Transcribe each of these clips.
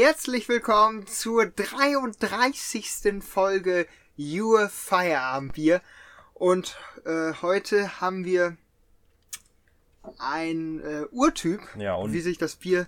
Herzlich willkommen zur 33. Folge Your Feierabendbier. Und äh, heute haben wir ein äh, Urtyp, Ja, wie sich das Bier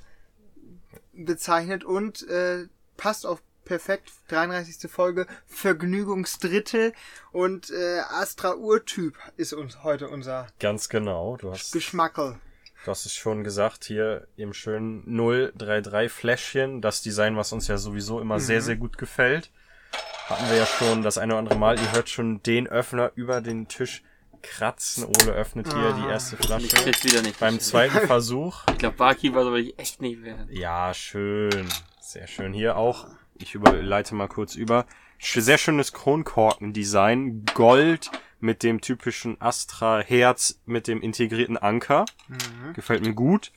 bezeichnet und äh, passt auch perfekt. 33. Folge Vergnügungsdrittel und äh, Astra Urtyp ist uns heute unser Ganz genau. Du hast, Geschmackel. Du hast es schon gesagt, hier im schönen 033 Fläschchen. Das Design, was uns ja sowieso immer sehr, sehr gut gefällt. Hatten wir ja schon das eine oder andere Mal. Ihr hört schon den Öffner über den Tisch kratzen. Ole öffnet hier die erste Ich Flasche. krieg's wieder nicht. Beim zweiten Versuch. Ich glaube, Barkeeper soll ich echt nicht werden. Ja, schön. Sehr schön. Hier auch. Ich überleite mal kurz über. Sehr schönes Kronkorken-Design. Gold mit dem typischen Astra-Herz mit dem integrierten Anker. Gefällt mir gut.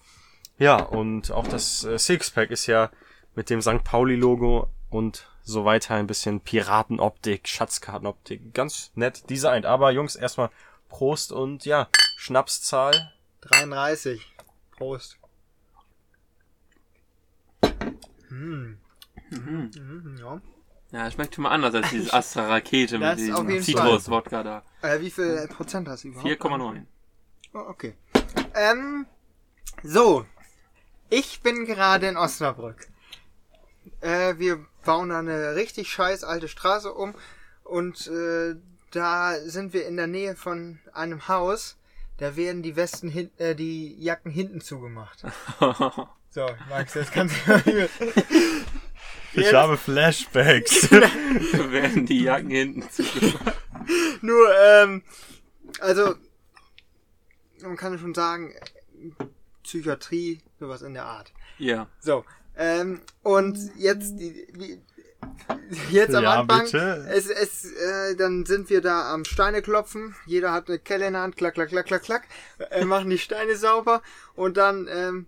Ja, und auch das äh, Sixpack ist ja mit dem St. Pauli-Logo und so weiter ein bisschen Piratenoptik, Schatzkartenoptik. Ganz nett designt. Aber Jungs, erstmal Prost und ja, Schnapszahl. 33. Prost. Hm. Mhm, ja. Ja, schmeckt schon mal anders als dieses Astra Rakete Das mit diesem Fall. Zitrus-Wodka da. Äh, wie viel Prozent hast du überhaupt? 4,9. Oh, okay. Ähm, so. Ich bin gerade in Osnabrück. Äh, wir bauen da eine richtig scheiß alte Straße um und äh, da sind wir in der Nähe von einem Haus. Da werden die Westen hin, äh, die Jacken hinten zugemacht. So, Max, jetzt kannst du Ich Ja, habe Flashbacks. werden die Jacken hinten zugemacht. Nur, ähm, also, man kann schon sagen, Psychiatrie, sowas in der Art. Ja. So, ähm, und jetzt, die, wie, jetzt am Ja, Anfang, bitte. es, es, äh, dann sind wir da am Steine klopfen, jeder hat eine Kelle in der Hand, klack, klack, klack, klack, klack, äh, machen die Steine sauber und dann, ähm,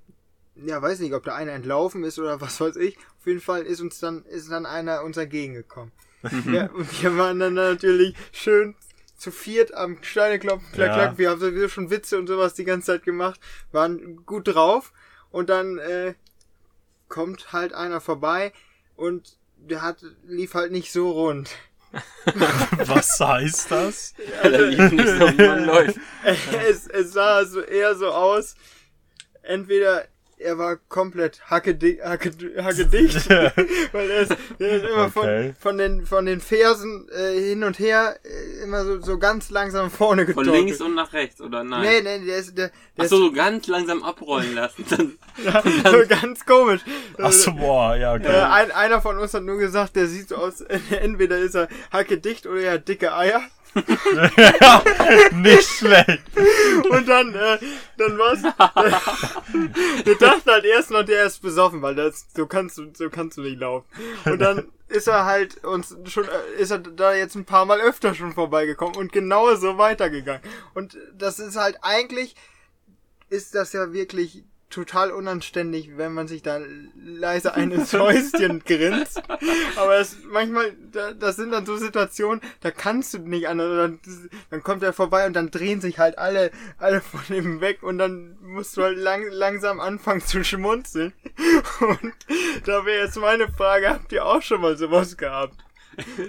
ja, weiß nicht, ob da einer entlaufen ist oder was weiß ich. Auf jeden Fall ist uns dann, ist dann einer uns entgegengekommen. ja, und wir waren dann natürlich schön zu viert am Steine klopfen, klack, Ja. klack. Wir haben sowieso schon Witze und sowas die ganze Zeit gemacht, waren gut drauf und dann, äh, kommt halt einer vorbei und der hat, lief halt nicht so rund. Was heißt das? Da lief nicht so, wie man läuft. es, es sah so eher so aus, entweder er war komplett hackedi hacke, hackedicht, weil er ist, er ist immer Okay. von, von, den, von den Fersen äh, hin und her äh, immer so, so ganz langsam vorne Von getorkelt. links und nach rechts, oder nein? Nee, nee, der ist, der, der Achso, so ganz langsam abrollen lassen. Dann, ist so ganz komisch. Ach so, boah, ja, Äh, okay. ein, einer von uns hat nur gesagt, der sieht so aus, entweder ist er hackedicht oder er hat dicke Eier. Nicht schlecht. Und dann, äh, dann war's. wir dachten halt erst noch, der ist besoffen, weil das, so kannst du, so kannst du nicht laufen. Und dann ist er halt uns schon, äh, ist er da jetzt ein paar Mal öfter schon vorbeigekommen und genau so weitergegangen. Und das ist halt eigentlich, ist das ja wirklich total unanständig, wenn man sich da leise ein ins Häuschen grinst. Aber es, manchmal, da, das sind dann so Situationen, da kannst du nicht anders. Dann, dann kommt er vorbei und dann drehen sich halt alle, alle von ihm weg und dann musst du halt lang, langsam anfangen zu schmunzeln. Und da wäre jetzt meine Frage, habt ihr auch schon mal sowas gehabt?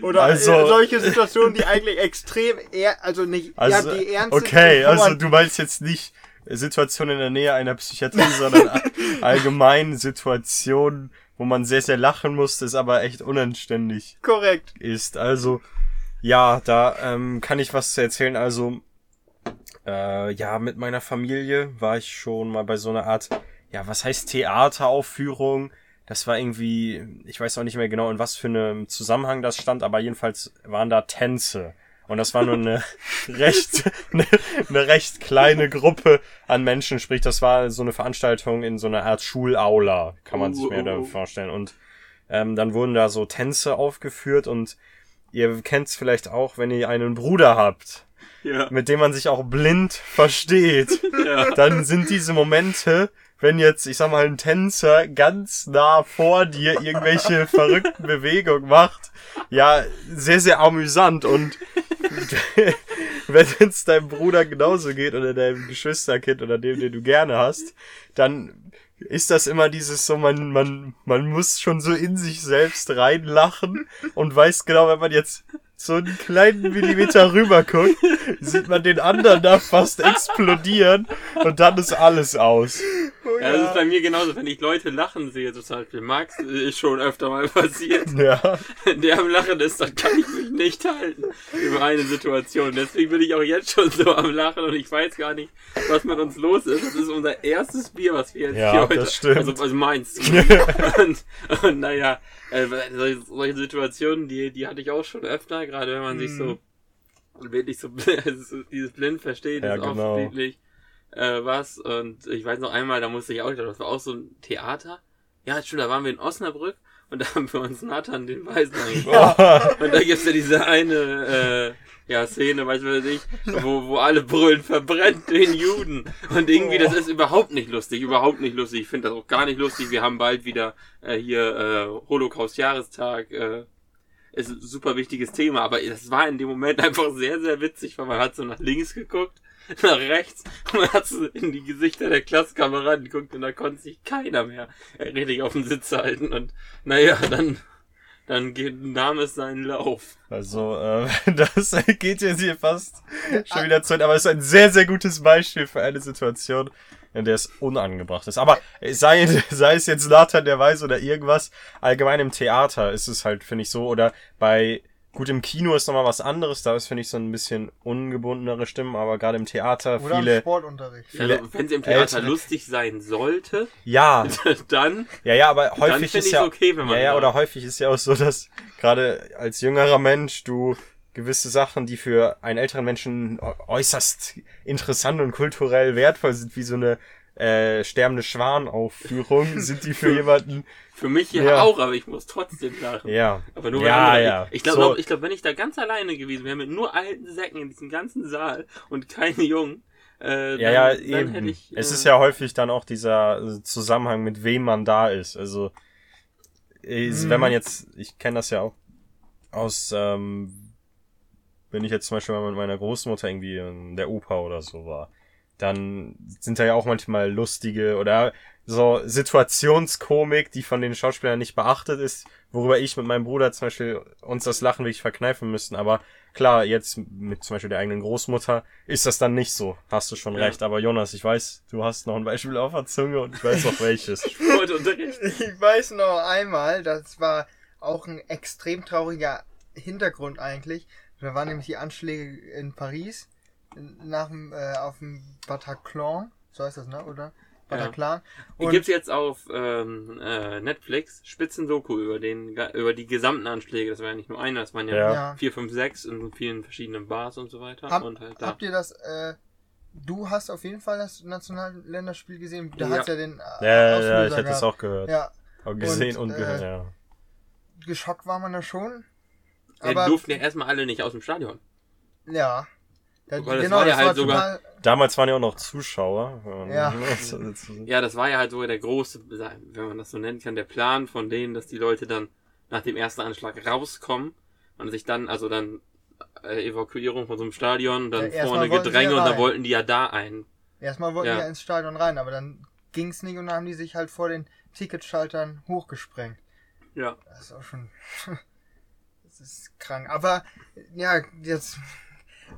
Oder Also- äh, solche Situationen, die eigentlich extrem eher, also nicht, Also, ja, die ernst okay, also du meinst jetzt nicht Situation in der Nähe einer Psychiatrie, sondern all- allgemein Situationen, wo man sehr, sehr lachen musste, es aber echt unanständig korrekt. ist. Also, ja, da ähm, kann ich was zu erzählen. Also, äh, ja, mit meiner Familie war ich schon mal bei so einer Art, ja, was heißt Theateraufführung? Das war irgendwie, ich weiß auch nicht mehr genau, in was für einem Zusammenhang das stand, aber jedenfalls waren da Tänze. Und das war nur eine recht, eine, eine recht kleine Gruppe an Menschen, sprich, das war so eine Veranstaltung in so einer Art Schulaula, kann man sich Oh, mir oh, da oh. vorstellen. Und ähm, dann wurden da so Tänze aufgeführt und ihr kennt's vielleicht auch, wenn ihr einen Bruder habt, ja. mit dem man sich auch blind versteht, ja. dann sind diese Momente, wenn jetzt, ich sag mal, ein Tänzer ganz nah vor dir irgendwelche verrückten Bewegungen macht, ja, sehr, sehr amüsant und wenn es deinem Bruder genauso geht oder deinem Geschwisterkind oder dem, den du gerne hast, dann ist das immer dieses so, man, man, man muss schon so in sich selbst reinlachen und weiß genau, wenn man jetzt so einen kleinen Millimeter rüber guckt, sieht man den anderen da fast explodieren und dann ist alles aus. Oh, Ja, das ist bei mir genauso. Wenn ich Leute lachen sehe, so zum Beispiel Max, ist schon öfter mal passiert. Ja. Wenn der am Lachen ist, dann kann ich mich nicht halten über eine Situation. Deswegen bin ich auch jetzt schon so am Lachen und ich weiß gar nicht, was mit uns los ist. Das ist unser erstes Bier, was wir jetzt Ja, hier heute... das stimmt. Also, also meins. und, und naja, äh, solche, solche Situationen, die, die hatte ich auch schon öfter, gerade wenn man sich so wirklich so also dieses blind versteht, Ja, ist genau. offensichtlich äh, was. Und ich weiß noch einmal, da musste ich auch, das war auch so ein Theater. Ja, stimmt, da waren wir in Osnabrück und da haben wir uns Nathan den Weisen angeguckt. Und da gibt's ja diese eine äh, ja, Szene, weiß was weiß ich, wo, wo alle brüllen, verbrennt den Juden. Und irgendwie, das ist überhaupt nicht lustig, überhaupt nicht lustig. Ich finde das auch gar nicht lustig. Wir haben bald wieder äh, hier äh, Holocaust-Jahrestag. Äh, ist ein super wichtiges Thema, aber das war in dem Moment einfach sehr, sehr witzig, weil man hat so nach links geguckt, nach rechts und hat in die Gesichter der Klasskameraden geguckt und da konnte sich keiner mehr richtig auf den Sitz halten und naja, dann, dann geht, nahm seinen Lauf. Also, äh, das geht jetzt hier fast schon wieder zu aber es ist ein sehr, sehr gutes Beispiel für eine Situation, in der es unangebracht ist. Aber sei, sei es jetzt Nathan der Weise oder irgendwas, allgemein im Theater ist es halt, finde ich, so, oder bei, gut, im Kino ist nochmal was anderes, da ist, finde ich, so ein bisschen ungebundenere Stimmen, aber gerade im Theater Oder im viele, Sportunterricht. Viele Also, wenn es im Theater ältere- lustig sein sollte, ja, dann, ja, ja, aber dann häufig finde ist ich ja, okay, wenn man Ja, ja, oder häufig ist ja auch so, dass gerade als jüngerer Mensch du gewisse Sachen, die für einen älteren Menschen äußerst interessant und kulturell wertvoll sind, wie so eine äh, sterbende Schwan-Aufführung, sind die für jemanden, für mich ja, Ja. auch, aber ich muss trotzdem lachen. ja. Aber nur ja, andere, ja. Ich, ich glaube, So, ich glaub, wenn ich da ganz alleine gewesen wäre, mit nur alten Säcken in diesem ganzen Saal und keine Jungen, äh, ja, ja, dann, dann eben. hätte ich. es äh, ist ja häufig dann auch dieser äh, Zusammenhang, mit wem man da ist. Also, ist, Mhm. wenn man jetzt, ich kenne das ja auch aus, ähm, wenn ich jetzt zum Beispiel mal mit meiner Großmutter irgendwie in der Oper oder so war, dann sind da ja auch manchmal lustige oder so Situationskomik, die von den Schauspielern nicht beachtet ist, worüber ich mit meinem Bruder zum Beispiel uns das Lachen wirklich verkneifen müssten. Aber klar, jetzt mit zum Beispiel der eigenen Großmutter ist das dann nicht so. Hast du schon Ja. recht. Aber Jonas, ich weiß, du hast noch ein Beispiel auf der Zunge und ich weiß auch welches. Sportunterricht. Ich weiß noch einmal, das war auch ein extrem trauriger Hintergrund eigentlich. Da waren nämlich die Anschläge in Paris nach dem, äh, auf dem Bataclan, so heißt das, ne, oder? Bataclan. Die Und gibt's jetzt auf ähm, äh, Netflix Spitzendoku über den über die gesamten Anschläge. Das war ja nicht nur einer, das waren ja, Ja. ja. vier, fünf, sechs in vielen verschiedenen Bars und so weiter. Hab, und halt da. habt ihr das, äh, du hast auf jeden Fall das Nationalländerspiel gesehen, da Ja. hat's ja den äh, Ja, ja, ja, ich hätte es auch gehört. Ja, Auch gesehen und, Und, gehört, äh, ja. geschockt war man da schon. Ja, die durften ja erstmal alle nicht aus dem Stadion. ja. Da, das genau, war ja das war halt sogar- Damals waren ja auch noch Zuschauer. Ja. Ja, das war ja halt so der große, wenn man das so nennen kann, der Plan von denen, dass die Leute dann nach dem ersten Anschlag rauskommen und sich dann, also dann äh, Evakuierung von so einem Stadion, dann Ja, vorne Gedränge ja und dann wollten die ja da ein. Erstmal wollten Ja. die ja ins Stadion rein, aber dann ging's nicht und dann haben die sich halt vor den Ticketschaltern hochgesprengt. Ja. Das ist auch schon. das ist krank. Aber ja, jetzt.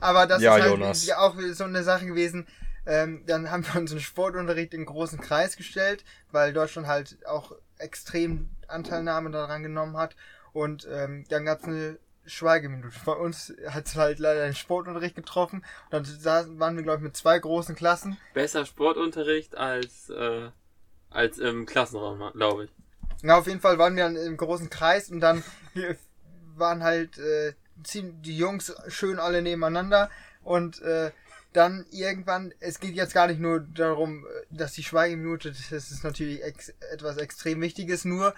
Aber das Ja, ist halt Jonas. ja auch so eine Sache gewesen. Ähm, dann haben wir uns im Sportunterricht in großen Kreis gestellt, weil Deutschland halt auch extrem Anteilnahme daran genommen hat. Und ähm, dann gab's eine Schweigeminute. Bei uns hat's halt leider den Sportunterricht getroffen. Und dann saßen, waren wir, glaube ich, mit zwei großen Klassen. Besser Sportunterricht als, äh, als im Klassenraum, glaube ich. Ja, auf jeden Fall waren wir dann im großen Kreis und dann waren halt äh, die Jungs schön alle nebeneinander und äh, dann irgendwann, es geht jetzt gar nicht nur darum, äh, dass die Schweigeminute, das ist natürlich ex etwas extrem Wichtiges, nur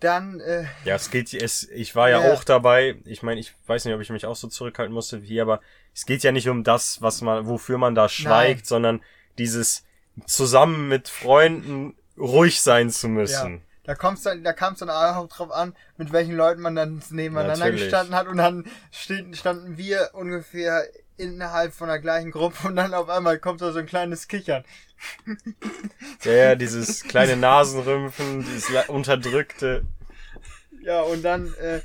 dann, äh, Ja, es geht, es, ich war ja, Ja. auch dabei. Ich meine, ich weiß nicht, ob ich mich auch so zurückhalten musste wie hier, aber es geht ja nicht um das, was man, wofür man da schweigt, Nein. sondern dieses zusammen mit Freunden ruhig sein zu ja, müssen. Da kommt's dann, da kam es dann auch drauf an, mit welchen Leuten man dann nebeneinander Natürlich. gestanden hat und dann stehen, standen wir ungefähr innerhalb von der gleichen Gruppe und dann auf einmal kommt da so ein kleines Kichern. Ja, ja, dieses kleine Nasenrümpfen, dieses unterdrückte. Ja, und dann, äh,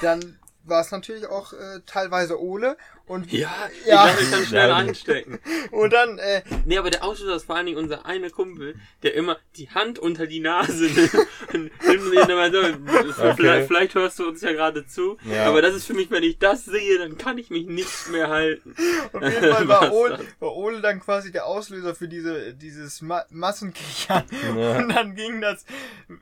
dann war es natürlich auch äh, teilweise Ole und Ja, ich Ja. lasse mich dann schnell Ja. einstecken. und dann äh, Nee, aber der Auslöser ist vor allen Dingen unser eine Kumpel, der immer die Hand unter die Nase nimmt. und nimmt ihn immer so. vielleicht, vielleicht hörst du uns ja gerade zu, Ja. aber das ist für mich, wenn ich das sehe, dann kann ich mich nicht mehr halten. auf jeden Fall war Ole, dann? war Ole dann quasi der Auslöser für diese dieses Ma Massenkichern Ja. und dann ging das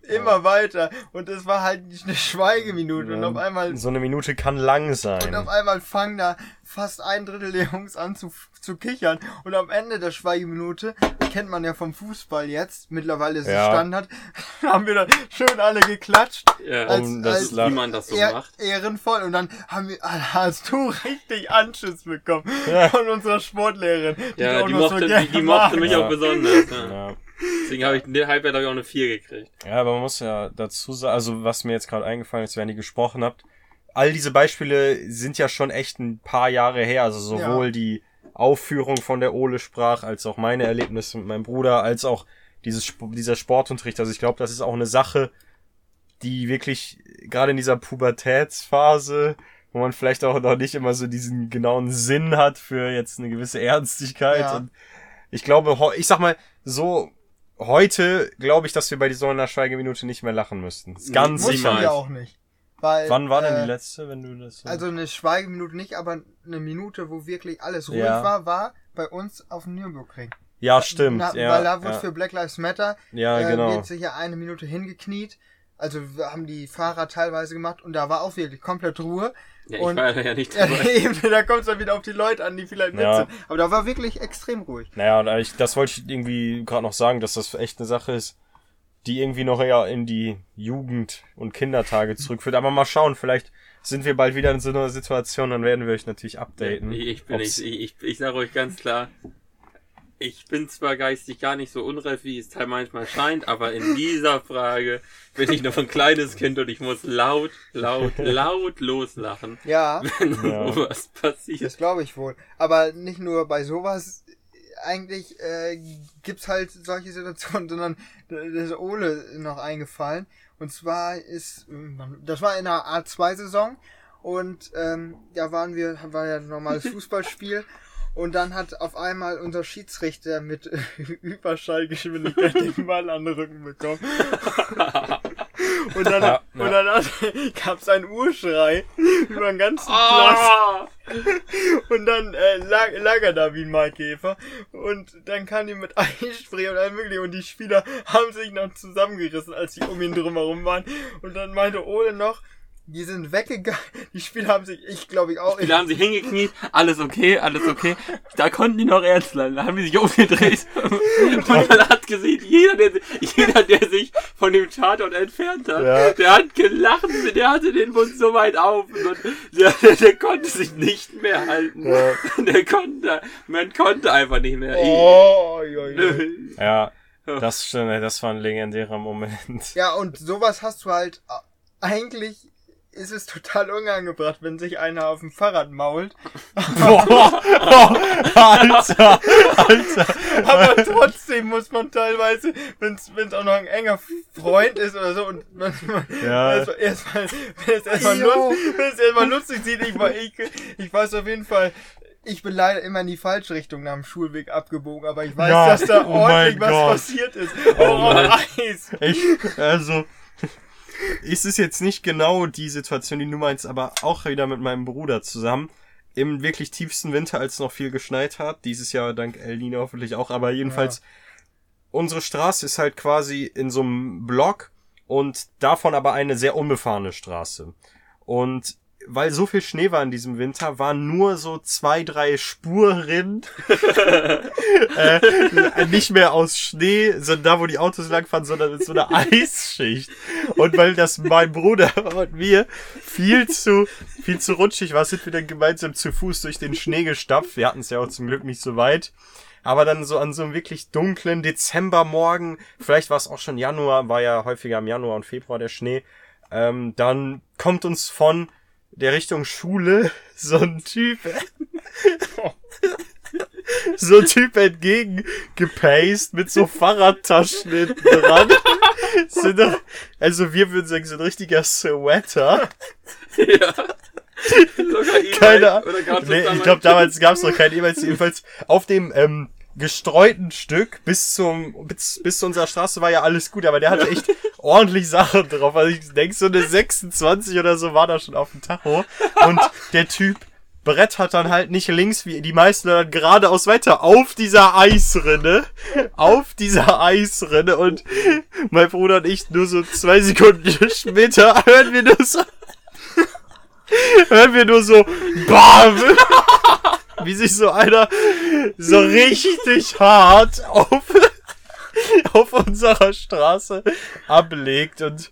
immer weiter und es war halt nicht eine Schweigeminute und auf einmal So eine Minute kann lang Und sein. auf einmal fangen da fast ein Drittel der Jungs an zu, zu kichern. Und am Ende der Schweigeminute, kennt man ja vom Fußball jetzt, mittlerweile ist es Ja. Standard, haben wir dann schön alle geklatscht. Ja, Als- Um das als- wie man das so Ehr, macht. ehrenvoll. Und dann haben wir, hast du richtig Anschiss bekommen Ja. von unserer Sportlehrerin. Ja, du auch die mochte, gerne die, die mochte mich Ja. auch besonders. Ja. Ja. Deswegen habe ich in der Halbzeit auch eine 4 gekriegt. Ja, aber man muss ja dazu sagen, also was mir jetzt gerade eingefallen ist, während ihr gesprochen habt, all diese Beispiele sind ja schon echt ein paar Jahre her. Also sowohl Ja. die Aufführung von der Ole Sprach, als auch meine Erlebnisse mit meinem Bruder, als auch dieses, dieser Sportunterricht. Also ich glaube, das ist auch eine Sache, die wirklich gerade in dieser Pubertätsphase, wo man vielleicht auch noch nicht immer so diesen genauen Sinn hat für jetzt eine gewisse Ernstigkeit. Ja. Und ich glaube, ich sag mal, so heute glaube ich, dass wir bei dieser einer Schweigeminute nicht mehr lachen müssten. Ist Ganz Muss Mussten sicher. man wir nicht. auch nicht. Weil, Wann war denn äh, die letzte, wenn du das so Also eine Schweigeminute nicht, aber eine Minute, wo wirklich alles ruhig Ja. war, war bei uns auf dem Nürburgring. Ja, stimmt. Na, ja, weil da wird ja. für Black Lives Matter Ja, äh, genau. wird sich ja eine Minute hingekniet. Also wir haben die Fahrer teilweise gemacht und da war auch wirklich komplett Ruhe. Ja, ich Und- war ja nicht Ja, dabei. eben, da kommt es dann wieder auf die Leute an, die vielleicht mit Ja. sind. Aber da war wirklich extrem ruhig. Naja, und ich, das wollte ich irgendwie gerade noch sagen, dass das echt eine Sache ist, die irgendwie noch eher in die Jugend- und Kindertage zurückführt. Aber mal schauen, vielleicht sind wir bald wieder in so einer Situation, dann werden wir euch natürlich updaten. Ich, ich bin nicht, ich, ich, ich sage euch ganz klar, ich bin zwar geistig gar nicht so unreif, wie es manchmal scheint, aber in dieser Frage bin ich noch ein kleines Kind und ich muss laut, laut, laut loslachen, Ja, wenn Ja. sowas passiert. das glaube ich wohl. Aber nicht nur bei sowas. Eigentlich äh, gibt's halt solche Situationen, sondern da ist Ole noch eingefallen. Und zwar ist, das war in der A2-Saison und ähm, da waren wir, war ja ein normales Fußballspiel. Und dann hat auf einmal unser Schiedsrichter mit Überschallgeschwindigkeit den Ball an den Rücken bekommen. Und dann, Ja, und ja. dann hat, gab's einen Urschrei über den ganzen Platz. Ah! Und dann äh, lag, lag er da wie ein Maikäfer. Und dann kam die mit Eispray und allem möglichen. Und die Spieler haben sich noch zusammengerissen, als die um ihn drumherum waren. Und dann meinte Ole noch, die sind weggegangen. Die Spieler haben sich, ich glaube ich auch. Die haben sich hingekniet, alles okay, alles okay. Da konnten die noch ernst bleiben. Da haben die sich umgedreht. Und man hat gesehen, jeder, der, jeder, der sich von dem Tatort entfernt hat, Ja. der hat gelacht, der hatte den Mund so weit auf. Und der, der, der konnte sich nicht mehr halten. Ja. Der konnte, man konnte einfach nicht mehr. Oh. Ja, das stimmt, das war ein legendärer Moment. Ja, und sowas hast du halt, eigentlich ist es total unangebracht, wenn sich einer auf dem Fahrrad mault. Boah, Alter, Alter. Aber trotzdem muss man teilweise, wenn es auch noch ein enger Freund ist oder so, und man, man Ja. erstmal, erstmal, wenn es erstmal lustig, erstmal lustig sieht, ich, war- ich, ich weiß auf jeden Fall, ich bin leider immer in die falsche Richtung nach dem Schulweg abgebogen, aber ich weiß, Ja, dass da oh ordentlich was Gott. passiert ist. Oh, Mann. Eis. Ich, also, ist es jetzt nicht genau die Situation, die du meinst, aber auch wieder mit meinem Bruder zusammen. Im wirklich tiefsten Winter, als noch viel geschneit hat. Dieses Jahr dank El Nino hoffentlich auch, aber jedenfalls, unsere Straße ist halt quasi in so einem Block und davon aber eine sehr unbefahrene Straße. Und weil so viel Schnee war in diesem Winter, waren nur so zwei, drei Spuren äh, nicht mehr aus Schnee, sondern da, wo die Autos langfahren, sondern mit so einer Eisschicht. Und weil das mein Bruder und mir viel zu, viel zu rutschig war, sind wir dann gemeinsam zu Fuß durch den Schnee gestapft. Wir hatten es ja auch zum Glück nicht so weit. Aber dann so an so einem wirklich dunklen Dezembermorgen, vielleicht war es auch schon Januar, war ja häufiger im Januar und Februar der Schnee, ähm, dann kommt uns von der Richtung Schule so ein Typ, so ein Typ entgegengepaced mit so Fahrradtaschen hinten dran. Also wir würden sagen, so ein richtiger Sweater. ja. Sogar E-Bike, Keine Ahnung. Nee, ich glaube, damals gab es noch keinen jeweils. Jedenfalls auf dem ähm, gestreuten Stück bis zum bis, bis zu unserer Straße war ja alles gut, aber der hatte echt ordentlich Sachen drauf. Also ich denke, so eine 26 oder so war da schon auf dem Tacho. Und der Typ brettert dann halt nicht links wie die meisten, sondern geradeaus weiter auf dieser Eisrinne. Auf dieser Eisrinne. Und mein Bruder und ich nur so zwei Sekunden später hören wir nur so hören wir nur so BAM! Wie sich so einer so richtig hart auf, auf unserer Straße ablegt und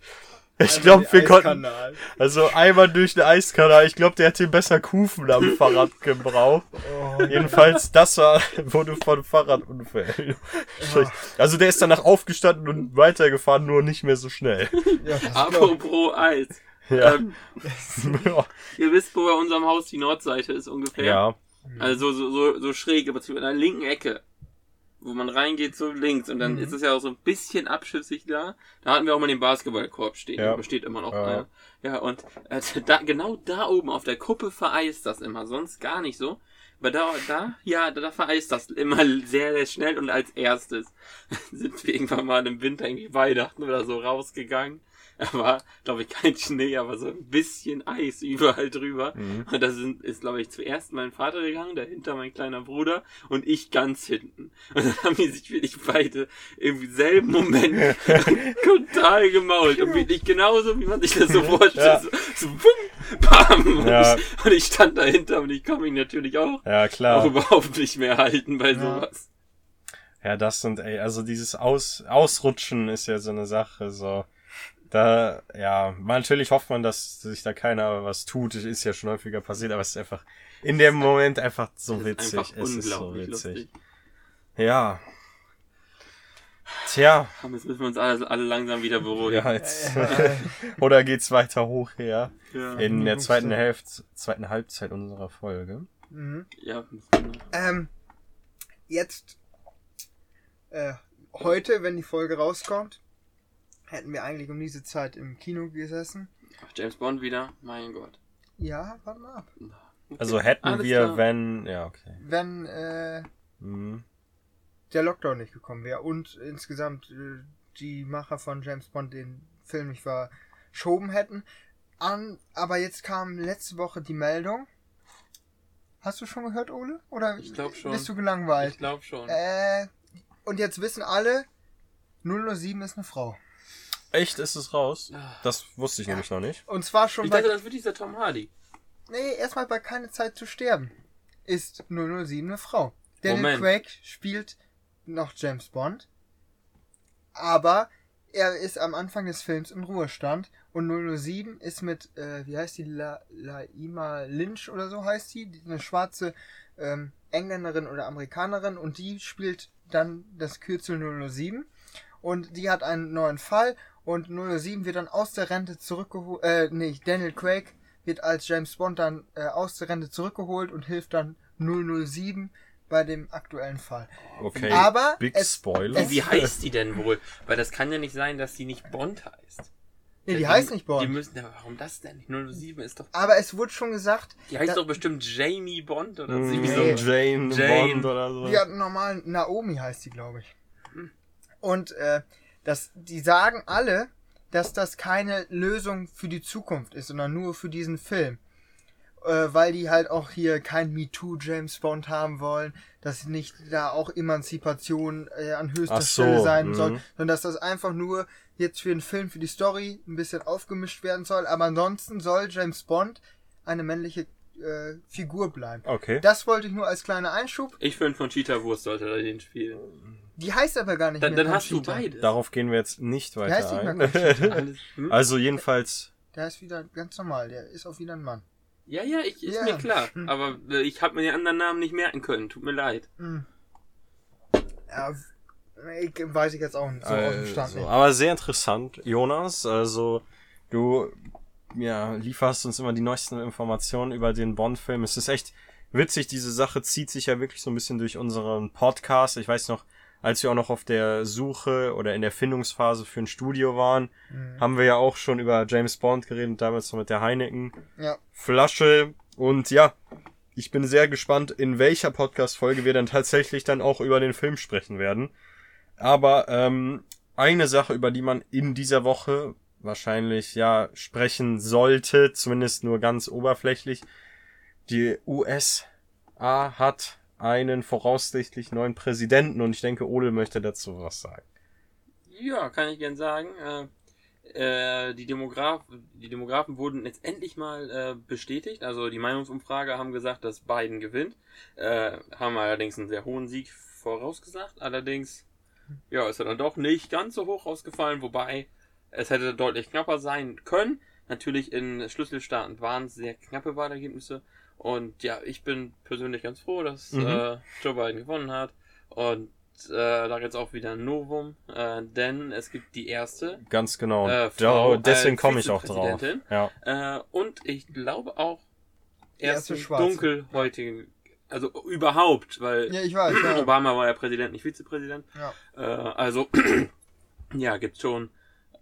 ich glaube, wir konnten, also einmal durch den Eiskanal, ich glaube, der hat den besser Kufen am Fahrrad gebraucht. Jedenfalls, das war, wurde von Fahrradunfall. Also der ist danach aufgestanden und weitergefahren, nur nicht mehr so schnell. Ja, Apropos Eis. Ja. Ähm, ihr wisst, wo bei unserem Haus die Nordseite ist ungefähr. ja. Also so, so, so schräg, aber in der linken Ecke. Wo man reingeht, so links. Und dann Mhm. ist es ja auch so ein bisschen abschüssig da. Da hatten wir auch mal den Basketballkorb stehen. Ja. Da steht immer noch Ja. einer. Ja, und äh, da, genau da oben auf der Kuppe vereist das immer. Sonst gar nicht so. Aber da, da, ja, da, da vereist das immer sehr, sehr schnell. Und als erstes sind wir irgendwann mal im Winter irgendwie Weihnachten oder so rausgegangen. Da war, glaube ich, kein Schnee, aber so ein bisschen Eis überall drüber. Mhm. Und da sind, ist, glaube ich, zuerst mein Vater gegangen, dahinter mein kleiner Bruder und ich ganz hinten. Und dann haben die sich wirklich beide im selben Moment total gemault. Und wirklich genauso, wie man sich das so vorstellt. Ja. So, so bum, bam. Ja. Und, ich, und ich stand dahinter und ich kann mich natürlich auch, Ja, auch klar. überhaupt nicht mehr halten bei Ja. sowas. Ja, das und ey, also dieses Aus, Ausrutschen ist ja so eine Sache, so. Da, ja, natürlich hofft man, dass sich da keiner was tut. Ist ja schon häufiger passiert, aber es ist einfach in dem Moment einfach so witzig. einfach es ist so witzig. lustig. Ja. Tja, Aber jetzt müssen wir uns alle, alle langsam wieder beruhigen. ja, jetzt. Oder geht's weiter hoch her? Ja. In der zweiten. Hälfte, zweiten Halbzeit unserer Folge. mhm. ja. Ähm, jetzt, äh, heute, wenn die Folge rauskommt, hätten wir eigentlich um diese Zeit im Kino gesessen. Ach, James Bond wieder, mein Gott. Ja, warte mal ab. Okay. Also hätten Alles wir, klar. wenn, ja, okay. Wenn, äh, Mhm. der Lockdown nicht gekommen wäre und insgesamt äh, die Macher von James Bond den Film nicht verschoben hätten. An, aber jetzt kam letzte Woche die Meldung. Hast du schon gehört, Ole? Oder Ich glaub schon. bist du gelangweilt? Ich glaube schon. Äh, und jetzt wissen alle, 007 ist eine Frau. Echt, ist es raus? Das wusste ich nämlich noch nicht. Und zwar schon ich bei. dachte, das wird dieser Tom Hardy. Nee, erstmal bei Keine Zeit zu sterben. Ist 007 eine Frau. Daniel Moment. Craig spielt noch James Bond. Aber er ist am Anfang des Films im Ruhestand. Und 007 ist mit, äh, wie heißt die, La Laima Lynch oder so heißt die, die eine schwarze ähm, Engländerin oder Amerikanerin. Und die spielt dann das Kürzel 007. Und die hat einen neuen Fall. Und 007 wird dann aus der Rente zurückgeholt, äh, nee, Daniel Craig wird als James Bond dann äh, aus der Rente zurückgeholt und hilft dann 007 bei dem aktuellen Fall. Okay. Aber Big es- Spoiler. es- Wie heißt die denn wohl? Weil das kann ja nicht sein, dass die nicht Bond heißt. Nee, die heißt nicht Die Bond. müssen, ja, warum das denn? 007 ist doch. Aber es wurde schon gesagt, Die heißt doch bestimmt Jamie Bond oder so. Wie so Nee. Jane, Jane. Bond oder so. die hat normal Naomi heißt die, glaube ich. Hm. Und äh, das, die sagen alle, dass das keine Lösung für die Zukunft ist, sondern nur für diesen Film. Äh, weil die halt auch hier kein MeToo James Bond haben wollen, dass nicht da auch Emanzipation äh, an höchster so, Stelle sein mhm. soll, sondern dass das einfach nur jetzt für den Film, für die Story ein bisschen aufgemischt werden soll. Aber ansonsten soll James Bond eine männliche äh, Figur bleiben. Okay. Das wollte ich nur als kleiner Einschub. Ich finde, von Cheetah Wurst sollte er den spielen. Die heißt aber gar nicht Dann, mehr dann hast du Conchita. beides. Darauf gehen wir jetzt nicht Der heißt weiter nicht mehr ein. Conchita. Hm? Also jedenfalls, Der ist wieder ganz normal. Der ist auch wieder ein Mann. Ja, ja, ich, ist Ja. mir klar. Aber äh, ich habe mir den anderen Namen nicht merken können. Tut mir leid. Hm. Ja, ich, weiß ich jetzt auch nicht. So aus dem Stand nicht. aber sehr interessant, Jonas. Also du ja, lieferst uns immer die neuesten Informationen über den Bond-Film. Es ist echt witzig, diese Sache zieht sich ja wirklich so ein bisschen durch unseren Podcast. Ich weiß noch, als wir auch noch auf der Suche oder in der Findungsphase für ein Studio waren, Mhm. haben wir ja auch schon über James Bond geredet, damals noch mit der Heineken Ja. Flasche. Und ja, ich bin sehr gespannt, in welcher Podcast-Folge wir dann tatsächlich dann auch über den Film sprechen werden. Aber ähm, eine Sache, über die man in dieser Woche wahrscheinlich ja sprechen sollte, zumindest nur ganz oberflächlich, die USA hat einen voraussichtlich neuen Präsidenten und ich denke, Ole möchte dazu was sagen. Ja, kann ich gern sagen. Äh, äh, die, Demograf die Demografen wurden jetzt endlich mal äh, bestätigt. Also die Meinungsumfrage haben gesagt, dass Biden gewinnt. Äh, haben allerdings einen sehr hohen Sieg vorausgesagt. Allerdings, ja, ist er dann doch nicht ganz so hoch ausgefallen, wobei es hätte deutlich knapper sein können. Natürlich in Schlüsselstaaten waren es sehr knappe Wahlergebnisse. Und ja, ich bin persönlich ganz froh, dass Mhm. äh, Joe Biden gewonnen hat. Und äh, da jetzt auch wieder ein Novum, äh, denn es gibt die erste. Ganz genau. Äh, Frau Da- deswegen komme ich auch drauf. Ja. Äh, und ich glaube auch erste erste dunkelhäutige, also überhaupt, weil Ja, ich weiß, ja. Obama war ja Präsident, nicht Vizepräsident. Ja. Äh, also, ja, gibt schon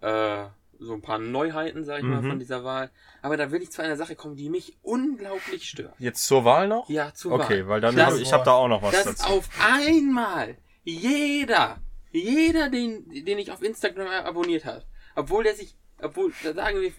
äh, so ein paar Neuheiten, sag ich mal, Mhm. von dieser Wahl. Aber da will ich zu einer Sache kommen, die mich unglaublich stört. Jetzt zur Wahl noch? Ja, zu Okay, Wahl. weil dann Das- hab, ich habe da auch noch was dass dazu. auf einmal jeder, jeder, den, den ich auf Instagram abonniert hat, obwohl der sich, obwohl, da sagen wir,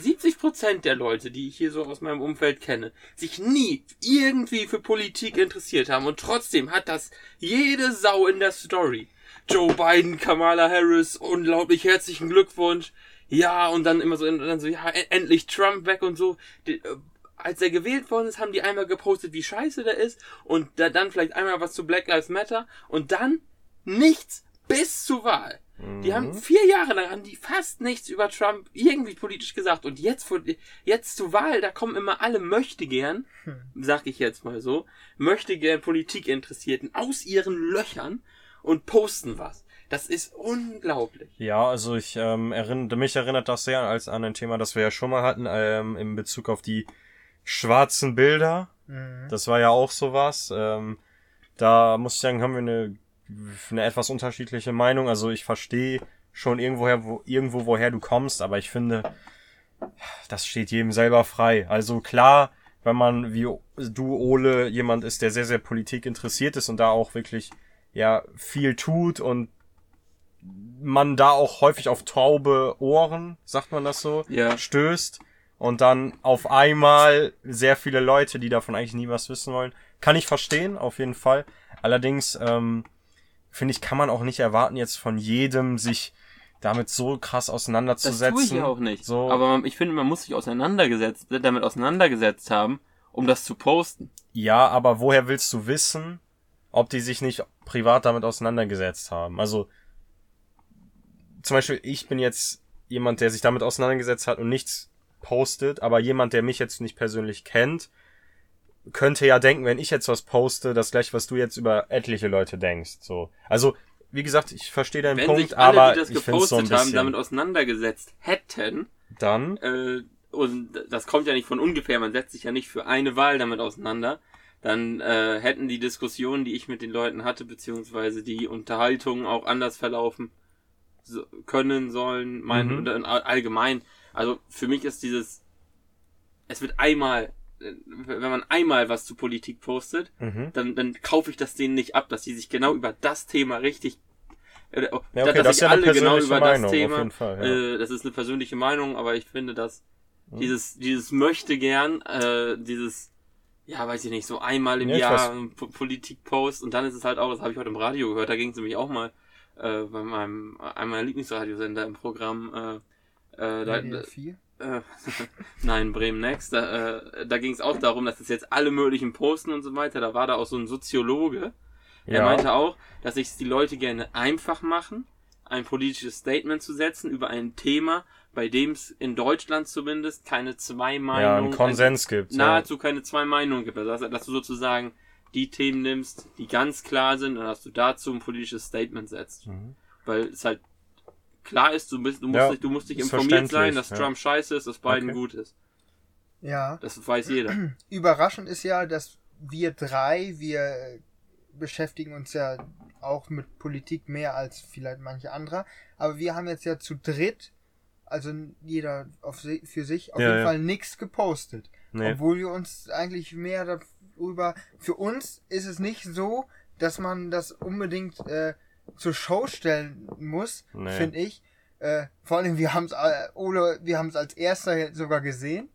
70 Prozent der Leute, die ich hier so aus meinem Umfeld kenne, sich nie irgendwie für Politik interessiert haben und trotzdem hat das jede Sau in der Story. Joe Biden, Kamala Harris, unglaublich herzlichen Glückwunsch. Ja, und dann immer so, dann so, ja, e- endlich Trump weg und so. Die, äh, als er gewählt worden ist, haben die einmal gepostet, wie scheiße der ist und da, dann vielleicht einmal was zu Black Lives Matter und dann nichts bis zur Wahl. Die Mhm. haben vier Jahre lang haben die fast nichts über Trump irgendwie politisch gesagt und jetzt vor, jetzt zur Wahl, da kommen immer alle möchte gern, sag ich jetzt mal so, möchte gern Politikinteressierten aus ihren Löchern und posten was. Das ist unglaublich. Ja, also ich ähm, erinnere, mich erinnert das sehr als an ein Thema, das wir ja schon mal hatten, ähm, in Bezug auf die schwarzen Bilder. Mhm. Das war ja auch sowas. Ähm, da muss ich sagen, haben wir eine, eine etwas unterschiedliche Meinung. Also ich verstehe schon irgendwoher, wo, irgendwo, woher du kommst, aber ich finde, das steht jedem selber frei. Also klar, wenn man wie du, Ole, jemand ist, der sehr, sehr Politik interessiert ist und da auch wirklich ja viel tut und man da auch häufig auf taube Ohren, sagt man das so, Ja. stößt und dann auf einmal sehr viele Leute, die davon eigentlich nie was wissen wollen. Kann ich verstehen, auf jeden Fall. Allerdings, ähm, finde ich, kann man auch nicht erwarten, jetzt von jedem sich damit so krass Das auseinanderzusetzen. tue ich ja auch nicht. So, Aber ich finde, man muss sich auseinandergesetzt, damit auseinandergesetzt haben, um das zu posten. ja, aber woher willst du wissen, ob die sich nicht privat damit auseinandergesetzt haben? Also, zum Beispiel, ich bin jetzt jemand, der sich damit auseinandergesetzt hat und nichts postet, aber jemand, der mich jetzt nicht persönlich kennt, könnte ja denken, wenn ich jetzt was poste, das gleich, was du jetzt über etliche Leute denkst. So. Also, wie gesagt, ich verstehe deinen Wenn Punkt, sich alle, aber die das ich finde so ein gepostet haben, bisschen. damit auseinandergesetzt hätten, dann, äh, und das kommt ja nicht von ungefähr, man setzt sich ja nicht für eine Wahl damit auseinander, dann äh, hätten die Diskussionen, die ich mit den Leuten hatte, beziehungsweise die Unterhaltungen auch anders verlaufen so, können sollen, mein, Mhm. oder allgemein. Also für mich ist dieses, es wird einmal, wenn man einmal was zu Politik postet, mhm. dann, dann kaufe ich das denen nicht ab, dass die sich genau über das Thema richtig äh, Ja, okay, dass das ist sich ja alle genau über Meinung, das auf Thema jeden Fall, ja. äh, das ist eine persönliche Meinung, aber ich finde, dass dieses dieses möchte gern äh, dieses ja, weiß ich nicht, so einmal im Ja, Jahr Politik-Post und dann ist es halt auch, das habe ich heute im Radio gehört, da ging es nämlich auch mal äh, bei meinem einem meiner Lieblingsradiosender im Programm äh, äh, da, Radio 4? äh, nein, Bremen Next. Da, äh, da ging es auch darum, dass es jetzt alle möglichen posten und so weiter. Da war da auch so ein Soziologe. Er Ja. meinte auch, dass sich die Leute gerne einfach machen, ein politisches Statement zu setzen über ein Thema, bei dem es in Deutschland zumindest keine zwei ja, Meinungen, einen Konsens gibt. Ja. nahezu keine zwei Meinungen gibt. Also, dass, du sozusagen die Themen nimmst, die ganz klar sind, und dass du dazu ein politisches Statement setzt. Mhm. Weil es halt klar ist, du, bist, du, musst, Ja, dich, du musst dich informiert sein, dass ja. Trump scheiße ist, dass Biden Okay. gut ist. Ja. Das weiß jeder. Überraschend ist ja, dass wir drei, wir beschäftigen uns ja auch mit Politik mehr als vielleicht manche andere, aber wir haben jetzt ja zu dritt, also jeder auf si für sich, auf Ja, jeden ja. Fall nichts gepostet. Nee. Obwohl wir uns eigentlich mehr darüber, für uns ist es nicht so, dass man das unbedingt äh, zur Show stellen muss, Nee. finde ich. Äh, vor allem, wir haben es, äh, Ole, wir haben es als erster sogar gesehen.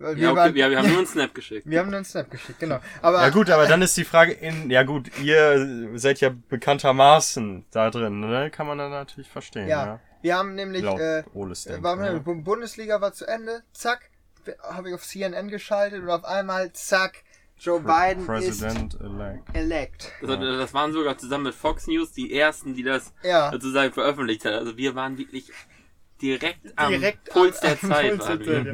Weil Ja, okay, waren- wir, wir haben nur einen Snap geschickt. wir haben nur einen Snap geschickt, genau. Aber Ja gut, aber dann ist die Frage in, ja gut, ihr seid ja bekanntermaßen da drin, ne? Kann man dann natürlich verstehen, ja, ja. Wir haben nämlich, Laut äh, Oles denken, war, ja. Bu- Bundesliga war zu Ende, zack, habe ich auf CNN geschaltet und auf einmal, zack, Joe Biden President elect. ist elect. Das, das waren sogar zusammen mit Fox News die ersten, die das Ja. sozusagen veröffentlicht hat. Also wir waren wirklich direkt am Direkt Puls am- der am Zeit. Puls der. Zeit, ja.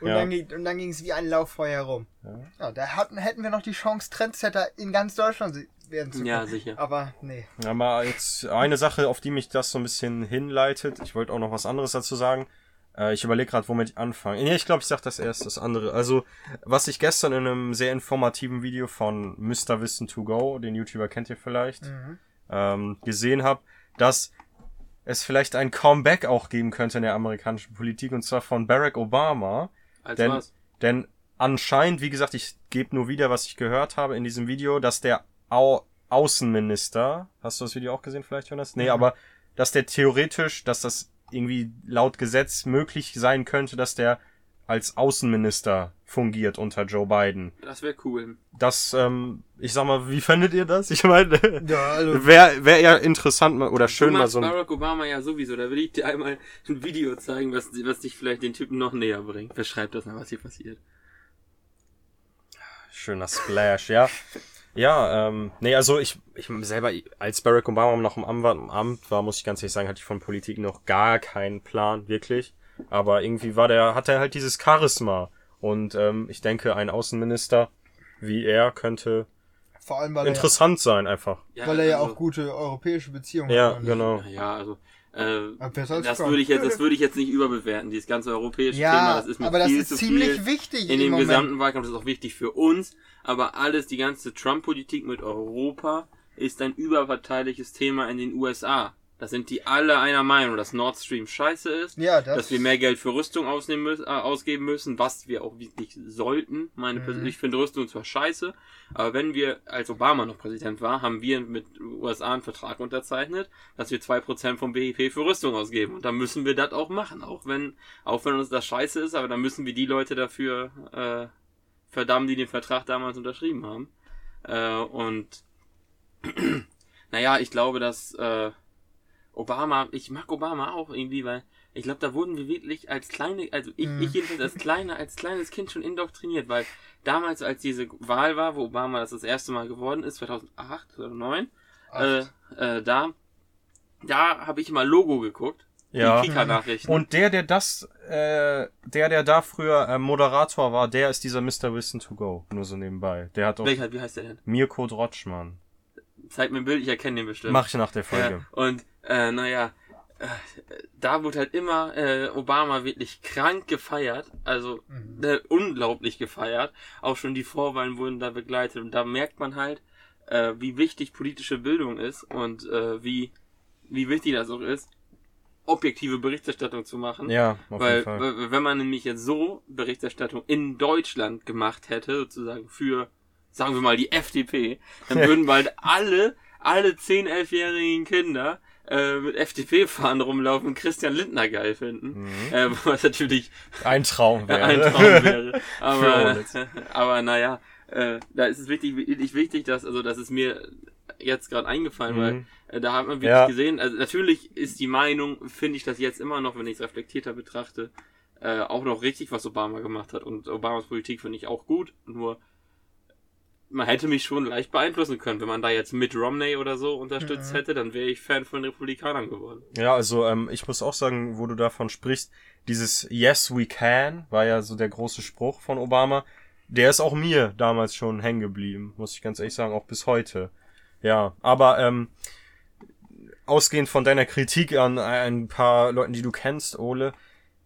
Und, Ja. dann, ging- und dann ging es wie ein Lauffeuer rum. Ja. Ja, da hatten, hätten wir noch die Chance, Trendsetter in ganz Deutschland werden zu können. Ja, sicher. Aber nee. Aber jetzt eine Sache, auf die mich das so ein bisschen hinleitet. Ich wollte auch noch was anderes dazu sagen. Äh, ich überlege gerade, womit ich anfange. Nee, ich glaube, ich sag das erst, das andere. Also, was ich gestern in einem sehr informativen Video von Mr. Wissen to Go, den YouTuber kennt ihr vielleicht, Mhm. ähm, gesehen habe, dass es vielleicht ein Comeback auch geben könnte in der amerikanischen Politik, und zwar von Barack Obama. Als Denn, was? denn anscheinend, wie gesagt, ich gebe nur wieder, was ich gehört habe in diesem Video, dass der Au Außenminister, hast du das Video auch gesehen vielleicht, Jonas? Nee, aber dass der theoretisch, dass das irgendwie laut Gesetz möglich sein könnte, dass der als Außenminister fungiert unter Joe Biden. Das wäre cool. Das, ähm, ich sag mal, wie findet ihr das? Ich meine, Ja, also, wäre wär eher interessant mal- oder schön du mal so ein Barack Obama ja sowieso. Da will ich dir einmal ein Video zeigen, was, was dich vielleicht den Typen noch näher bringt. Beschreib das mal, was hier passiert. Schöner Splash, ja. Ja, ähm, nee, also ich, ich selber, als Barack Obama noch im Amt war, muss ich ganz ehrlich sagen, hatte ich von Politik noch gar keinen Plan, wirklich. Aber irgendwie war der, hat er halt dieses Charisma. Und ähm, ich denke, ein Außenminister wie er könnte vor allem, weil er, ja, interessant sein, einfach. weil er ja also- auch gute europäische Beziehungen Ja, hat. und- genau. Ja, also äh, das würde ich jetzt, das würde ich jetzt nicht überbewerten. Dieses ganze europäische Ja, Thema, das ist mir aber das viel ist zu ziemlich viel. wichtig in dem Moment. gesamten Wahlkampf. Das ist auch wichtig für uns. Aber alles, die ganze Trump-Politik mit Europa ist ein überparteiliches Thema in den USA. Da sind die alle einer Meinung, dass Nord Stream scheiße ist. Ja, das, dass wir mehr Geld für Rüstung ausnehmen müssen, äh, ausgeben müssen, was wir auch wirklich sollten. Meine Mhm. Ich finde Rüstung zwar scheiße, aber wenn wir, als Obama noch Präsident war, haben wir mit USA einen Vertrag unterzeichnet, dass wir 2% vom BIP für Rüstung ausgeben. Und dann müssen wir das auch machen, auch wenn, auch wenn uns das scheiße ist, aber dann müssen wir die Leute dafür äh, verdammen, die den Vertrag damals unterschrieben haben. Äh, und naja, ich glaube, dass äh, Obama, ich mag Obama auch irgendwie, weil ich glaube, da wurden wir wirklich als kleine, also ich, Mhm. ich jedenfalls als kleine, als kleines Kind schon indoktriniert, weil damals, als diese Wahl war, wo Obama das das erste Mal geworden ist, 2008 oder 2009, äh, äh, da, da habe ich mal Logo geguckt, Ja. die Kika-Nachrichten. Und der, der das, äh, der, der da früher äh, Moderator war, der ist dieser Mr. Wissen to Go. Nur so nebenbei. Der hat auch Welcher, wie heißt der denn? Mirko Drotschmann. Zeig mir ein Bild, ich erkenne den bestimmt. Mach ich nach der Folge. Ja, und äh, naja, äh, da wurde halt immer äh, Obama wirklich krank gefeiert, also Mhm. äh, unglaublich gefeiert. Auch schon die Vorwahlen wurden da begleitet und da merkt man halt, äh, wie wichtig politische Bildung ist und äh, wie wie wichtig das auch ist, objektive Berichterstattung zu machen. Ja, auf Weil, jeden Fall. weil wenn man nämlich jetzt so Berichterstattung in Deutschland gemacht hätte, sozusagen für, sagen wir mal, die FDP, dann würden bald alle, alle 10, 11-jährigen Kinder äh, mit FDP-Fahnen rumlaufen und Christian Lindner geil finden. Mhm. Äh, was natürlich Ein Traum wäre. ein Traum wäre. Aber, aber naja, äh, da ist es wichtig, wirklich wichtig, dass, also das ist mir jetzt gerade eingefallen, Mhm. weil äh, da hat man wirklich Ja. gesehen, also natürlich ist die Meinung, finde ich das jetzt immer noch, wenn ich es reflektierter betrachte, äh, auch noch richtig, was Obama gemacht hat. Und Obamas Politik finde ich auch gut, nur man hätte mich schon leicht beeinflussen können. Wenn man da jetzt Mitt Romney oder so unterstützt Mhm. hätte, dann wäre ich Fan von den Republikanern geworden. Ja, also ähm, ich muss auch sagen, wo du davon sprichst, dieses Yes we can war ja so der große Spruch von Obama. Der ist auch mir damals schon hängen geblieben, muss ich ganz ehrlich sagen, auch bis heute. Ja, aber ähm, ausgehend von deiner Kritik an ein paar Leuten, die du kennst, Ole,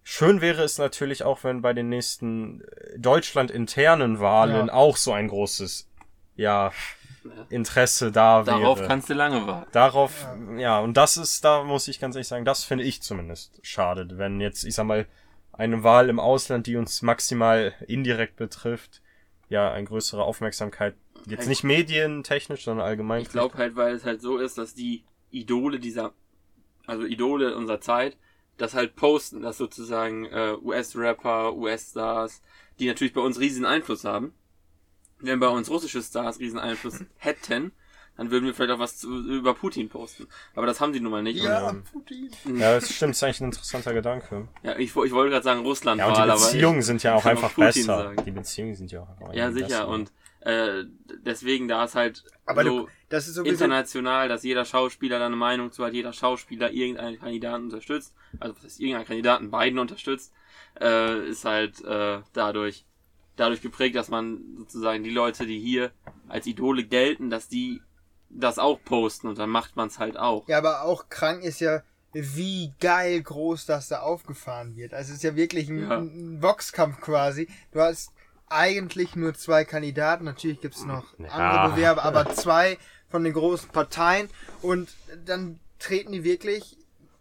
schön wäre es natürlich auch, wenn bei den nächsten äh, Deutschland-internen Wahlen Ja. auch so ein großes, ja, Interesse da wäre. Darauf kannst du lange warten. Darauf, ja. und das ist, da muss ich ganz ehrlich sagen, das finde ich zumindest schade, wenn jetzt, ich sag mal, eine Wahl im Ausland, die uns maximal indirekt betrifft, ja, eine größere Aufmerksamkeit, jetzt nicht medientechnisch, sondern allgemein. Ich glaube halt, weil es halt so ist, dass die Idole dieser, also Idole unserer Zeit, das halt posten, dass sozusagen äh, US-Rapper, US-Stars, die natürlich bei uns riesigen Einfluss haben. Wenn bei uns russische Stars riesen Einfluss hätten, dann würden wir vielleicht auch was zu, über Putin posten. Aber das haben sie nun mal nicht. Ja, Und, Putin. Ja, das stimmt, ist eigentlich ein interessanter Gedanke. ja ich, ich wollte gerade sagen Russland Ja, und die Beziehungen sind ja auch einfach Putin besser. sagen. Die Beziehungen sind ja auch einfach Ja, irgendwie sicher. besser. Und äh, deswegen, da ist halt Aber so du, das ist sowieso. international, dass jeder Schauspieler da eine Meinung zu hat, jeder Schauspieler irgendeinen Kandidaten unterstützt, also was heißt irgendeinen Kandidaten, beiden unterstützt, äh, ist halt äh, dadurch dadurch geprägt, dass man sozusagen die Leute, die hier als Idole gelten, dass die das auch posten und dann macht man es halt auch. Ja, aber auch krank ist ja, wie geil groß das da aufgefahren wird. Also es ist ja wirklich ein, Ja. ein Boxkampf quasi. Du hast eigentlich nur zwei Kandidaten. Natürlich gibt's noch Ja. andere Bewerber, aber zwei von den großen Parteien. Und dann treten die wirklich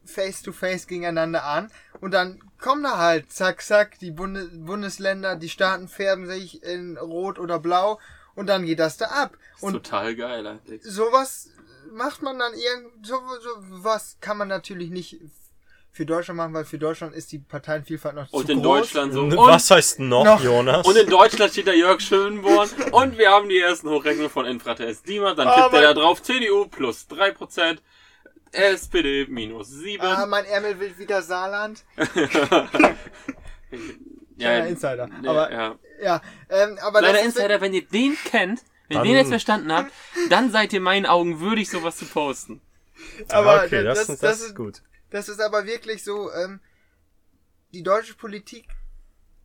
face to face gegeneinander an. Und dann kommen da halt, zack, zack, die Bunde Bundesländer, die Staaten färben sich in Rot oder Blau. Und dann geht das da ab. Ist Und total geil eigentlich. sowas macht man dann irgend so, so was kann man natürlich nicht für Deutschland machen, weil für Deutschland ist die Parteienvielfalt noch Und zu in groß. Deutschland so. Und, Was heißt noch, Noch. Jonas? und in Deutschland steht da Jörg Schönborn und wir haben die ersten Hochrechnungen von Infratest. Dima, dann tippt Aber- er da drauf CDU plus 3%, SPD minus 7. Ah, mein Ärmel will wieder Saarland. Kleiner Insider. Ja, aber ja. ja, ähm, aber Kleiner Insider, wenn ihr den kennt, wenn ihr den jetzt verstanden habt, dann seid ihr in meinen Augen würdig, sowas zu posten. aber okay, das, das, das, das, ist gut. Das ist aber wirklich so, ähm, die deutsche Politik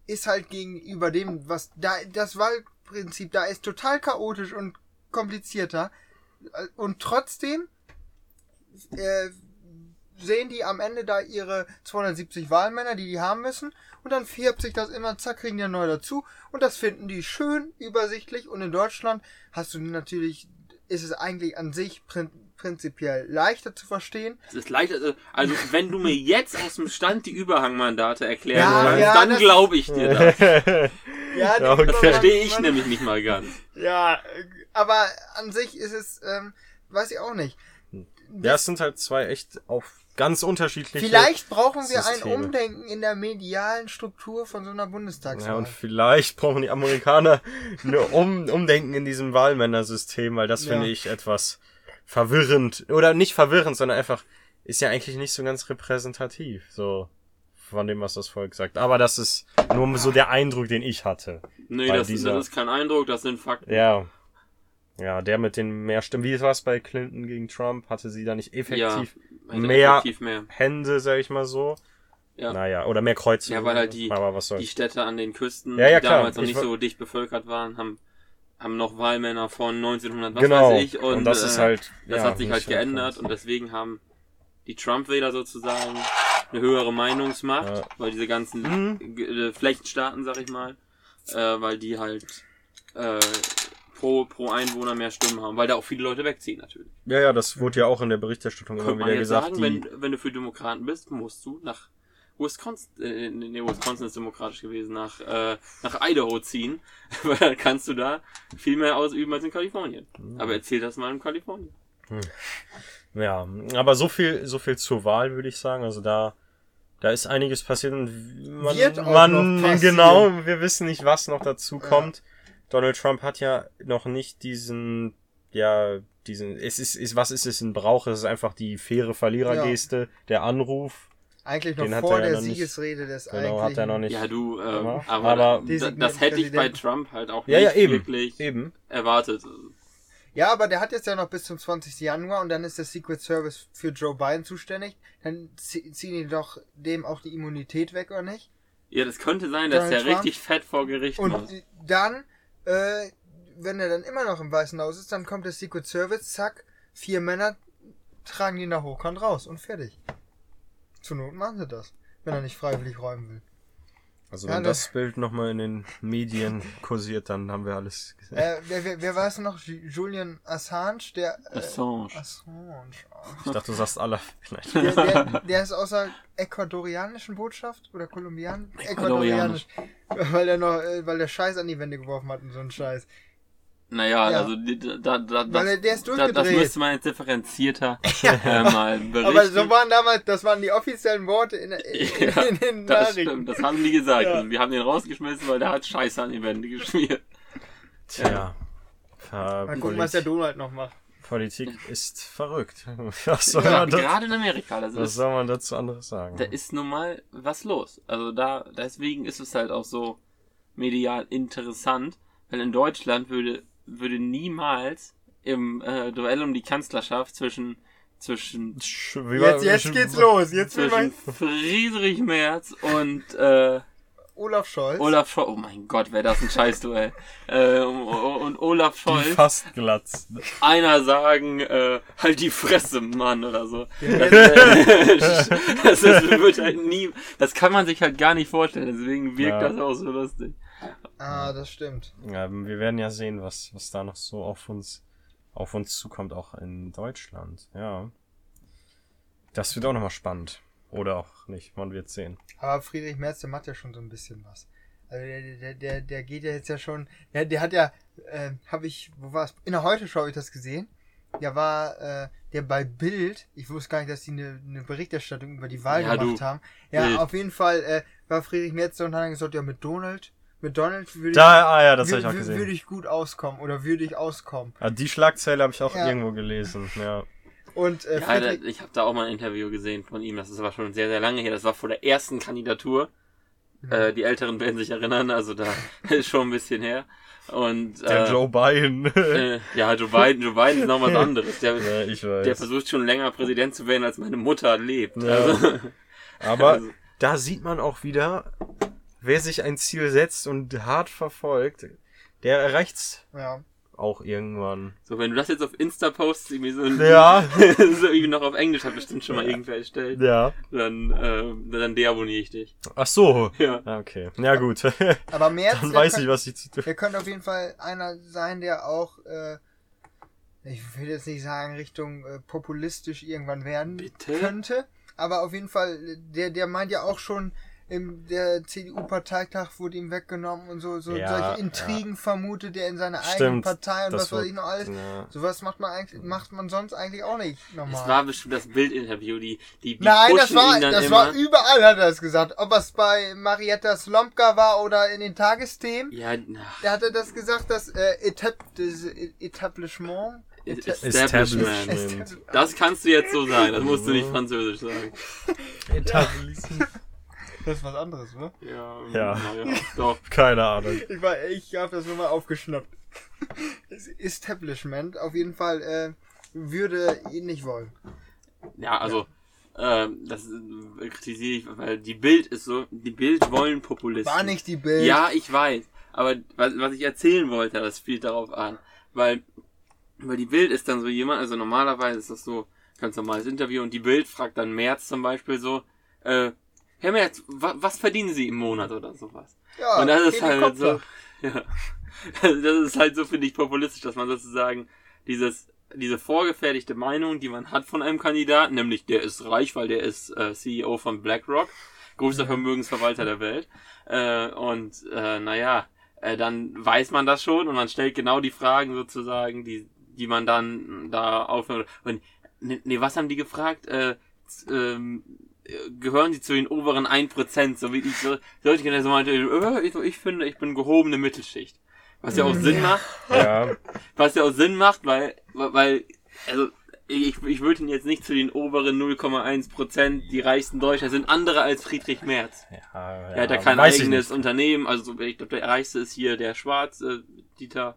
ist halt gegenüber dem, was da, das Wahlprinzip da ist total chaotisch und komplizierter. Äh, Und trotzdem äh, sehen die am Ende da ihre 270 Wahlmänner, die die haben müssen. Und dann färbt sich das immer, zack, kriegen die neu dazu. Und das finden die schön übersichtlich. Und in Deutschland hast du natürlich, ist es eigentlich an sich prin prinzipiell leichter zu verstehen. Es ist leichter, äh, also wenn du mir jetzt aus dem Stand die Überhangmandate erklären Ja, kannst, ja, dann glaube ich dir das. Ja, Okay. Das verstehe ich nämlich nicht mal ganz. Ja, äh, aber an sich ist es, ähm, weiß ich auch nicht. Ja, es sind halt zwei echt auf ganz unterschiedliche. Vielleicht brauchen wir ein Systeme. Umdenken in der medialen Struktur von so einer Bundestagswahl. Ja, und vielleicht brauchen die Amerikaner eine um Umdenken in diesem Wahlmännersystem, weil das Ja. finde ich etwas verwirrend. Oder nicht verwirrend, sondern einfach ist ja eigentlich nicht so ganz repräsentativ, so von dem, was das Volk sagt. Aber das ist nur so der Eindruck, den ich hatte. Nee, das, dieser- das ist kein Eindruck, das sind Fakten. Ja. Ja, der mit den mehr Stimmen. Wie war es bei Clinton gegen Trump? Hatte sie da nicht effektiv Also mehr effektiv mehr. Hände, sag ich mal so? Ja. Naja, oder mehr Kreuze. Ja, weil halt die- Aber was Die. Städte an den Küsten, Ja, ja, die damals noch Ich nicht so dicht bevölkert waren, haben, haben noch Wahlmänner von 1900, was Genau. weiß ich. Und, Und das äh, ist halt, Das ja, hat sich halt nicht geändert und deswegen haben die Trump-Wähler sozusagen eine höhere Meinungsmacht, Ja. weil diese ganzen Mhm. Äh, Flechtstaaten, sag ich mal, äh, weil die halt äh, pro, pro Einwohner mehr Stimmen haben, weil da auch viele Leute wegziehen natürlich. Ja, ja, das wurde ja auch in der Berichterstattung immer Könnte man wieder jetzt gesagt. sagen, die, wenn, wenn du für Demokraten bist, musst du nach Wisconsin, äh, nee, Wisconsin ist demokratisch gewesen, nach, äh, nach Idaho ziehen, weil dann kannst du da viel mehr ausüben als in Kalifornien. Mhm. Aber erzähl das mal in Kalifornien. ja, aber so viel, so viel zur Wahl, würde ich sagen. Also da, da ist einiges passiert und man, Wird auch man noch passieren. genau, wir wissen nicht, was noch dazu kommt. Donald Trump hat ja noch nicht diesen, ja, diesen, es ist, ist was ist es ein Brauch? Es ist einfach die faire Verlierergeste, der Anruf. Eigentlich noch vor er ja der noch Siegesrede des Genau, hat er noch nicht. Ja, du, äh, Ja, aber, aber- das hätte ich bei. Trump halt auch Ja, nicht ja, eben. wirklich Eben. erwartet. Ja, aber der hat jetzt ja noch bis zum 20. Januar und dann ist der Secret Service für Joe Biden zuständig. Dann zie- ziehen die doch dem auch die Immunität weg, oder nicht? Ja, das könnte sein, dass Donald der Trump? richtig fett vor Gericht Und muss. dann, äh, wenn er dann immer noch im Weißen Haus ist, dann kommt der Secret Service, zack, vier Männer tragen ihn da hochkant raus und fertig. Zur Not machen sie das, wenn er nicht freiwillig räumen will. Also Ja, wenn das- das Bild nochmal in den Medien kursiert, dann haben wir alles gesehen. Äh, wer, wer, wer war es noch? Ju- Julian Assange, der. Äh, Assange. Assange. Ich dachte, du sagst alle. Nein. Der, der, der ist aus der ecuadorianischen Botschaft oder kolumbianisch? Ecuadorianisch. Weil er noch, äh, weil der Scheiß an die Wände geworfen hat und so ein Scheiß. Naja, Ja. also da, da, das, Weil er- der ist da, das müsste man jetzt differenzierter äh, mal berichten. Aber so waren damals, das waren die offiziellen Worte in, in, Ja, in den das Nachrichten. stimmt, das haben die gesagt. Ja. Und wir haben den rausgeschmissen, weil der hat Scheiße an die Wände geschmiert. Tja. Äh, Mal gucken, was der Donald noch macht. Politik ist verrückt. Was soll, Ja, man, das, gerade in Amerika, das was ist, soll man dazu anderes sagen? da ist nun mal was los. Also da, deswegen ist es halt auch so medial interessant, weil in Deutschland würde, würde niemals im äh, Duell um die Kanzlerschaft zwischen, zwischen, Sch- wie war- Jetzt, jetzt geht's los. Jetzt will zwischen man Friedrich Merz und äh, Olaf Scholz. Olaf Scholz, oh mein Gott, wäre das ein Scheißduell. äh, und, und Olaf Die Scholz, fast glatzt. einer sagen, äh, halt die Fresse, Mann, oder so. Das, äh, das, das wird halt nie, das kann man sich halt gar nicht vorstellen, deswegen wirkt Ja. das auch so lustig. Ah, das stimmt. Ja, wir werden ja sehen, was, was da noch so auf uns, auf uns zukommt, auch in Deutschland. Ja. Das wird auch nochmal spannend. Oder auch nicht, man wird sehen. Aber Friedrich Merz, der macht ja schon so ein bisschen was. Also der, der, der, der geht ja jetzt ja schon, der, der hat ja, äh, habe ich, wo war es? In der Heute-Show habe ich das gesehen. Der war, äh, der bei Bild, ich wusste gar nicht, dass die eine, eine Berichterstattung über die Wahl Ja, gemacht du. haben. Ja, Bild. auf jeden Fall äh, war Friedrich Merz und hat dann gesagt, ja, mit Donald, mit Donald würde Da, ah ja, das ich, ich auch gesehen. würde ich gut auskommen oder würde ich auskommen. Ah, die Schlagzeile habe ich auch Ja. irgendwo gelesen. Ja. Und äh, Ja, Friedrich, ich habe da auch mal ein Interview gesehen von ihm, das ist aber schon sehr, sehr lange her, das war vor der ersten Kandidatur. Äh, die Älteren werden sich erinnern, also da ist schon ein bisschen her. Und Der äh, Joe Biden. äh, ja, Joe Biden, Joe Biden ist noch was anderes. Der, ja, ich weiß. der versucht schon länger Präsident zu werden, als meine Mutter lebt. Ja. Also, Aber Also- da sieht man auch wieder, wer sich ein Ziel setzt und hart verfolgt, der erreicht's ja. auch irgendwann. so, wenn du das jetzt auf Insta postest, irgendwie so, Ja. so irgendwie noch auf Englisch hat bestimmt schon mal irgendwer erstellt, Ja. dann, äh, dann deabonniere ich dich. Ach so. Ja. Ah, Okay. Ja gut. Aber Merz, Dann weiß kann- ich, was ich zu tun. Der könnte auf jeden Fall einer sein, der auch, äh, ich will jetzt nicht sagen, Richtung äh, populistisch irgendwann werden Bitte? könnte. Aber auf jeden Fall, der, der meint ja auch schon, im, der CDU-Parteitag wurde ihm weggenommen und so, so Ja, solche Intrigen vermutet er in seiner eigenen Stimmt. Partei und Das was weiß ich noch alles. Ja. Sowas macht man eigentlich, macht man sonst eigentlich auch nicht normal. war bestimmt das Bildinterview, die, die, die Nein, das war, ihn dann das immer. war überall, hat er das gesagt. Ob es bei Marietta Slomka war oder in den Tagesthemen. ja, ach, Der hatte das gesagt, das äh, Etap das Etablissement. Eta- Establishment. Establishment. Das kannst du jetzt so sagen, das musst du nicht französisch sagen. Das ist was anderes, ne? Ja, Ja. naja, doch. Keine Ahnung. Ich, war, ich habe das nur mal aufgeschnappt. Das Establishment auf jeden Fall äh, würde ihn nicht wollen. Ja, also, ähm, das äh, kritisiere ich, weil die Bild ist so, die Bild wollen Populisten. War nicht die Bild. Ja, ich weiß. Aber was, was ich erzählen wollte, das spielt darauf an. Weil, weil die Bild ist dann so jemand, also normalerweise ist das so ganz normales Interview und die Bild fragt dann Merz zum Beispiel so, äh, Herr Merz, wa was verdienen Sie im Monat oder sowas? ja und das ist halt so, ja, das ist halt so, finde ich, populistisch, dass man sozusagen dieses, diese vorgefertigte Meinung, die man hat von einem Kandidaten, nämlich der ist reich, weil der ist äh, CEO von BlackRock, größter Vermögensverwalter der Welt, äh, und äh, naja, äh, dann weiß man das schon und man stellt genau die Fragen sozusagen, die, die man dann da aufhört. Und nee, nee, was haben die gefragt? Äh, ähm, äh, gehören sie zu den oberen 1%, so wie ich so, solche Kinder so meinte, äh, ich, ich finde, ich bin gehobene Mittelschicht. Was ja auch Sinn macht, Ja. was ja auch Sinn macht, weil, weil, also, ich, ich würde ihn jetzt nicht zu den oberen 0,1%, die reichsten Deutscher sind andere als Friedrich Merz. ja, Er hat ja kein eigenes. Unternehmen, also so- ich glaube, der reichste ist hier der Schwarz, äh, Dieter.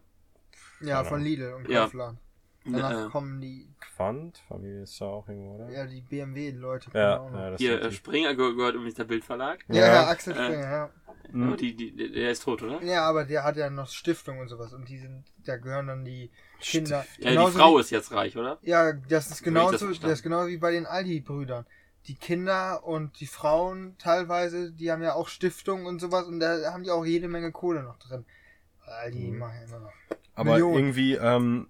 Ja, von Lidl und Ja. Kaufland. Danach Äh, kommen die, Quant, Familie ist da auch irgendwo, oder? ja, die BMW-Leute. Ja, ja, das hier, äh, die. Springer gehört, übrigens der Bildverlag. ja, Ja. ja, Axel Äh, Springer, ja. Hm. Aber die, die, der ist tot, oder? Ja, aber der hat ja noch Stiftung und sowas und die sind, da gehören dann die Kinder. Ja, Genauso die Frau wie- ist jetzt reich, oder? Ja, das ist das genauso, das, verstanden. ist genauso wie bei den Aldi-Brüdern. Die Kinder und die Frauen teilweise, die haben ja auch Stiftungen und sowas und da haben die auch jede Menge Kohle noch drin. Aldi Mhm. machen ja immer noch. Aber Millionen. irgendwie, ähm,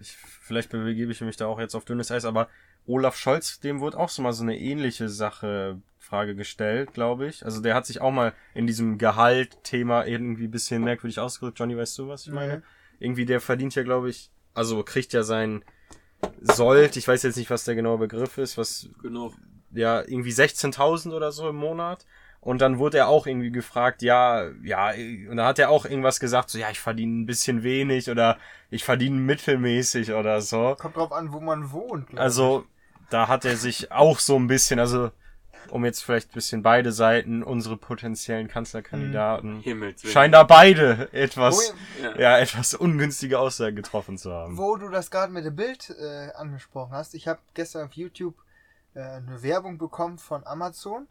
ich, vielleicht begebe ich mich da auch jetzt auf dünnes Eis, aber Olaf Scholz, dem wurde auch so mal so eine ähnliche Sache, Frage gestellt, glaube ich. Also der hat sich auch mal in diesem Gehalt-Thema irgendwie ein bisschen merkwürdig ausgedrückt. Johnny, weißt du, was ich meine? Mhm. Irgendwie, der verdient ja, glaube ich, also kriegt ja sein Sold, ich weiß jetzt nicht, was der genaue Begriff ist, was Genug. ja, irgendwie 16.000 oder so im Monat. Und dann wurde er auch irgendwie gefragt, ja, ja, und da hat er auch irgendwas gesagt, so, ja, ich verdiene ein bisschen wenig oder ich verdiene mittelmäßig oder so. Kommt drauf an, wo man wohnt. Also, da hat er sich auch so ein bisschen, also, um jetzt vielleicht ein bisschen beide Seiten, unsere potenziellen Kanzlerkandidaten, Willen. scheinen da beide etwas, Ja. ja, etwas ungünstige Aussagen getroffen zu haben. Wo du das gerade mit dem Bild äh, angesprochen hast, ich habe gestern auf YouTube äh, eine Werbung bekommen von Amazon.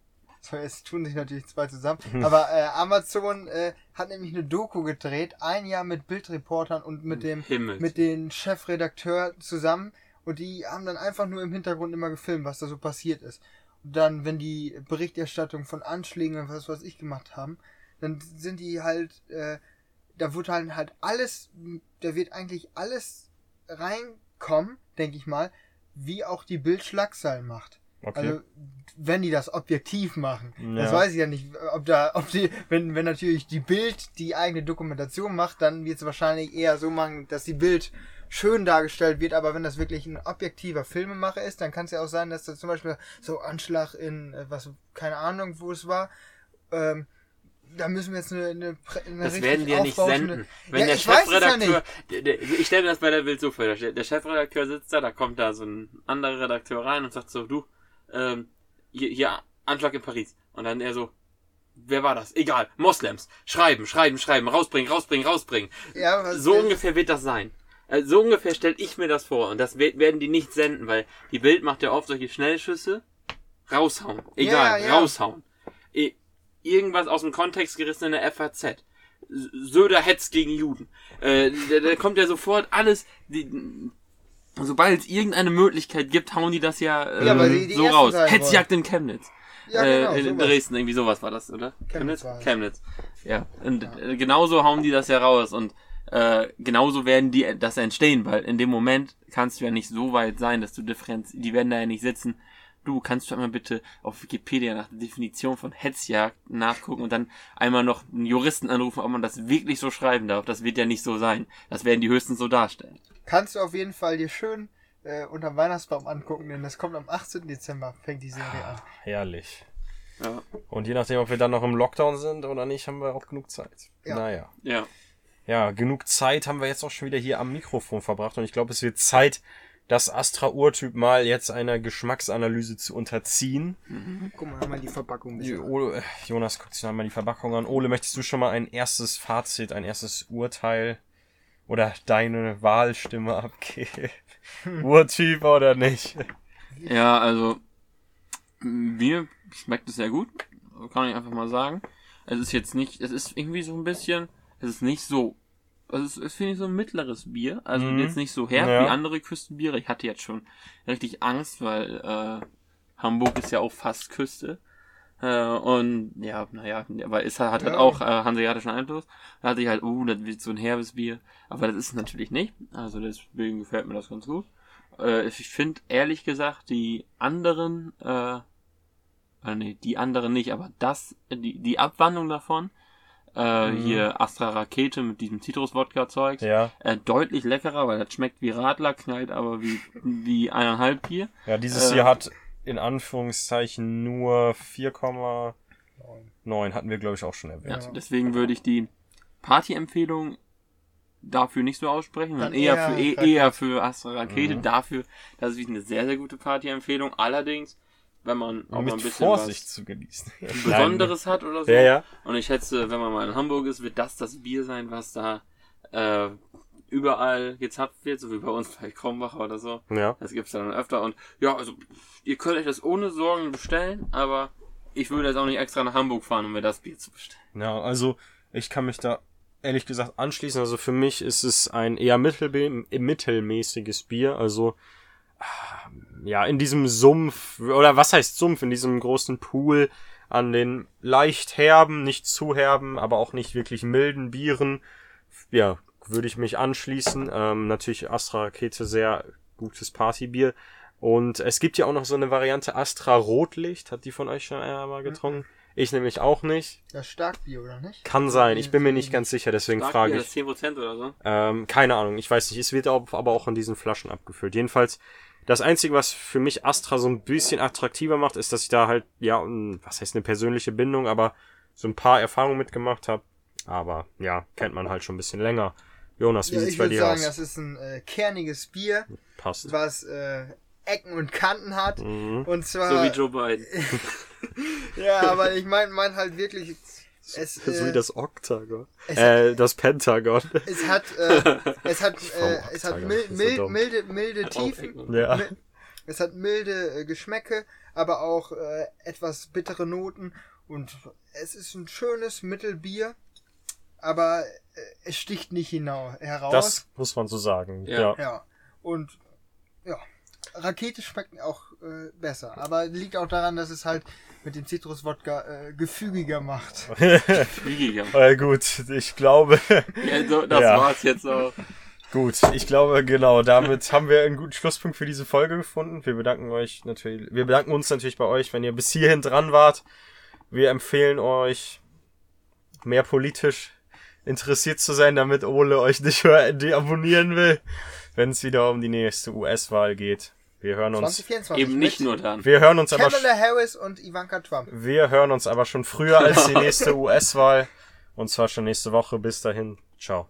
Jetzt tun sich natürlich zwei zusammen. Aber äh, Amazon äh, hat nämlich eine Doku gedreht, ein Jahr mit Bildreportern und mit dem Himmels. mit den Chefredakteur zusammen und die haben dann einfach nur im Hintergrund immer gefilmt, was da so passiert ist. Und dann, wenn die Berichterstattung von Anschlägen und was weiß ich gemacht haben, dann sind die halt, äh, da wird halt halt alles, da wird eigentlich alles reinkommen, denke ich mal, wie auch die Bildschlagzeilen macht. Okay. Also wenn die das objektiv machen. Das Ja. weiß ich ja nicht, ob da, ob die, wenn, wenn natürlich die Bild die eigene Dokumentation macht, dann wird es wahrscheinlich eher so machen, dass die Bild schön dargestellt wird, aber wenn das wirklich ein objektiver Filmemacher ist, dann kann es ja auch sein, dass da zum Beispiel so Anschlag in, äh, was, keine Ahnung, wo es war, ähm, da müssen wir jetzt eine, eine, eine Das werden die ja nicht senden. Wenn Ja, der ich weiß es ja Chefredakteur, der, der, ich stelle mir das bei der Bild so vor, der, der Chefredakteur sitzt da, da kommt da so ein anderer Redakteur rein und sagt so, du, ähm, hier, hier Anschlag in Paris. Und dann er so, wer war das? Egal, Moslems. Schreiben, schreiben, schreiben, rausbringen, rausbringen, rausbringen. Ja, So ungefähr wird das sein. Äh, So ungefähr stelle ich mir das vor. Und das we- werden die nicht senden, weil die Bild macht ja oft solche Schnellschüsse. Raushauen. Egal, Ja, ja. raushauen. I- Irgendwas aus dem Kontext gerissen in der FAZ. Söder hetzt gegen Juden. Äh, da, da kommt ja sofort alles. Die, sobald es irgendeine Möglichkeit gibt, hauen die das ja, äh, Ja, weil die die so raus. Hetzjagd in Chemnitz. Ja, genau, äh, in sowas. Dresden, irgendwie sowas war das, oder? Chemnitz war es. Chemnitz. Ja. Und äh, genauso hauen die das ja raus und äh, genauso werden die das entstehen, weil in dem Moment kannst du ja nicht so weit sein, dass du differenz, die werden da ja nicht sitzen. Du kannst du einmal bitte auf Wikipedia nach der Definition von Hetzjagd nachgucken und dann einmal noch einen Juristen anrufen, ob man das wirklich so schreiben darf. Das wird ja nicht so sein. Das werden die höchstens so darstellen. Kannst du auf jeden Fall dir schön äh, unterm Weihnachtsbaum angucken, denn das kommt am 18. Dezember, fängt die Serie an. Herrlich. Ja. Und je nachdem, ob wir dann noch im Lockdown sind oder nicht, haben wir auch genug Zeit. Ja. Naja. Ja. Ja, genug Zeit haben wir jetzt auch schon wieder hier am Mikrofon verbracht und ich glaube, es wird Zeit, das Astra-Urtyp mal jetzt einer Geschmacksanalyse zu unterziehen. Guck mal, mal die Verpackung. Jo- Ole, äh, Jonas guckt sich noch mal die Verpackung an. Ole, möchtest du schon mal ein erstes Fazit, ein erstes Urteil oder deine Wahlstimme abgeben? Urtyp oder nicht? Ja, also mir schmeckt es sehr gut, kann ich einfach mal sagen. Es ist jetzt nicht, es ist irgendwie so ein bisschen, es ist nicht so, es ist, es finde ich so ein mittleres Bier, also Mhm. jetzt nicht so herb Ja. wie andere Küstenbiere. Ich hatte jetzt schon richtig Angst, weil äh, Hamburg ist ja auch fast Küste. Äh, und ja, naja, aber es hat halt Ja. auch äh, hanseatischen Einfluss. Da hatte ich halt, uh, das wird so ein herbes Bier. Aber das ist es natürlich nicht. Also deswegen gefällt mir das ganz gut. Äh, ich finde ehrlich gesagt die anderen, äh, äh, nee, die anderen nicht, aber das, die, die Abwandlung davon, äh, Mhm. hier Astra Rakete mit diesem Zitrus-Wodka-Zeug, Ja. äh, deutlich leckerer, weil das schmeckt wie Radler, knallt aber wie, wie eineinhalb Bier. Ja, dieses Äh, hier hat in Anführungszeichen nur 4,9. Hatten wir, glaube ich, auch schon erwähnt. Ja, deswegen würde ich die Party-Empfehlung dafür nicht so aussprechen, sondern eher, eher für, eh- Rakete. eher für Astra Rakete. Mhm. Dafür, das ist eine sehr, sehr gute Party-Empfehlung. Allerdings, wenn man auch mal Mit ein bisschen Vorsicht zu genießen. was Besonderes hat oder so. Ja, ja. Und ich schätze, wenn man mal in Hamburg ist, wird das das Bier sein, was da äh, überall gezapft wird, so wie bei uns bei Krombacher oder so. Ja. Das gibt's dann öfter. Und ja, also ihr könnt euch das ohne Sorgen bestellen, aber ich würde jetzt auch nicht extra nach Hamburg fahren, um mir das Bier zu bestellen. Ja, also ich kann mich da ehrlich gesagt anschließen. Also für mich ist es ein eher mittelmäßiges Bier. Also ah, ja, in diesem Sumpf, oder was heißt Sumpf, in diesem großen Pool an den leicht herben, nicht zu herben, aber auch nicht wirklich milden Bieren. Ja, würde ich mich anschließen. Ähm, natürlich Astra Rakete sehr gutes Partybier. Und es gibt ja auch noch so eine Variante Astra Rotlicht. Hat die von euch schon einmal getrunken? Ich nämlich auch nicht. Das Starkbier, oder nicht? Kann sein. Ich bin mir nicht ganz sicher, deswegen frage Starkbier, ich. das 10% oder so. Ähm, keine Ahnung, ich weiß nicht. Es wird aber auch in diesen Flaschen abgefüllt. Jedenfalls, das Einzige, was für mich Astra so ein bisschen attraktiver macht, ist, dass ich da halt, ja, was heißt eine persönliche Bindung, aber so ein paar Erfahrungen mitgemacht habe. Aber ja, kennt man halt schon ein bisschen länger. Jonas, wie Ja, sieht's ich bei würde dir sagen, aus? das ist ein äh, kerniges Bier, Passt. was äh, Ecken und Kanten hat. Mhm. Und zwar. So wie Joe Biden. ja, aber ich meine mein halt wirklich. Es, so äh, wie das Oktagon. es- Äh, das Pentagon. es hat, äh, es hat, äh, es hat Octagon, mil, das ist so mil, dumm. milde, milde Tiefen. Ja. Mi- Es hat milde äh, Geschmäcke, aber auch äh, etwas bittere Noten. Und es ist ein schönes Mittelbier, aber äh, es sticht nicht hinau heraus. Das muss man so sagen. Ja. Ja. Ja. Und ja, Rakete schmeckt auch äh, besser. Aber liegt auch daran, dass es halt mit dem Zitruswodka äh, gefügiger macht. Fliegiger. Äh, gut, ich glaube, Ja, so, das Ja. war's jetzt auch. gut, ich glaube, genau, damit haben wir einen guten Schlusspunkt für diese Folge gefunden. Wir bedanken euch natürlich, wir bedanken uns natürlich bei euch, wenn ihr bis hierhin dran wart. Wir empfehlen euch, mehr politisch interessiert zu sein, damit Ole euch nicht mehr deabonnieren will, wenn es wieder um die nächste US-Wahl geht. Wir hören uns, 2024. Eben nicht nur dann. wir hören uns aber, Kamala Harris und Ivanka Trump. wir hören uns aber schon früher als die nächste US-Wahl. Und zwar schon nächste Woche. Bis dahin. Ciao.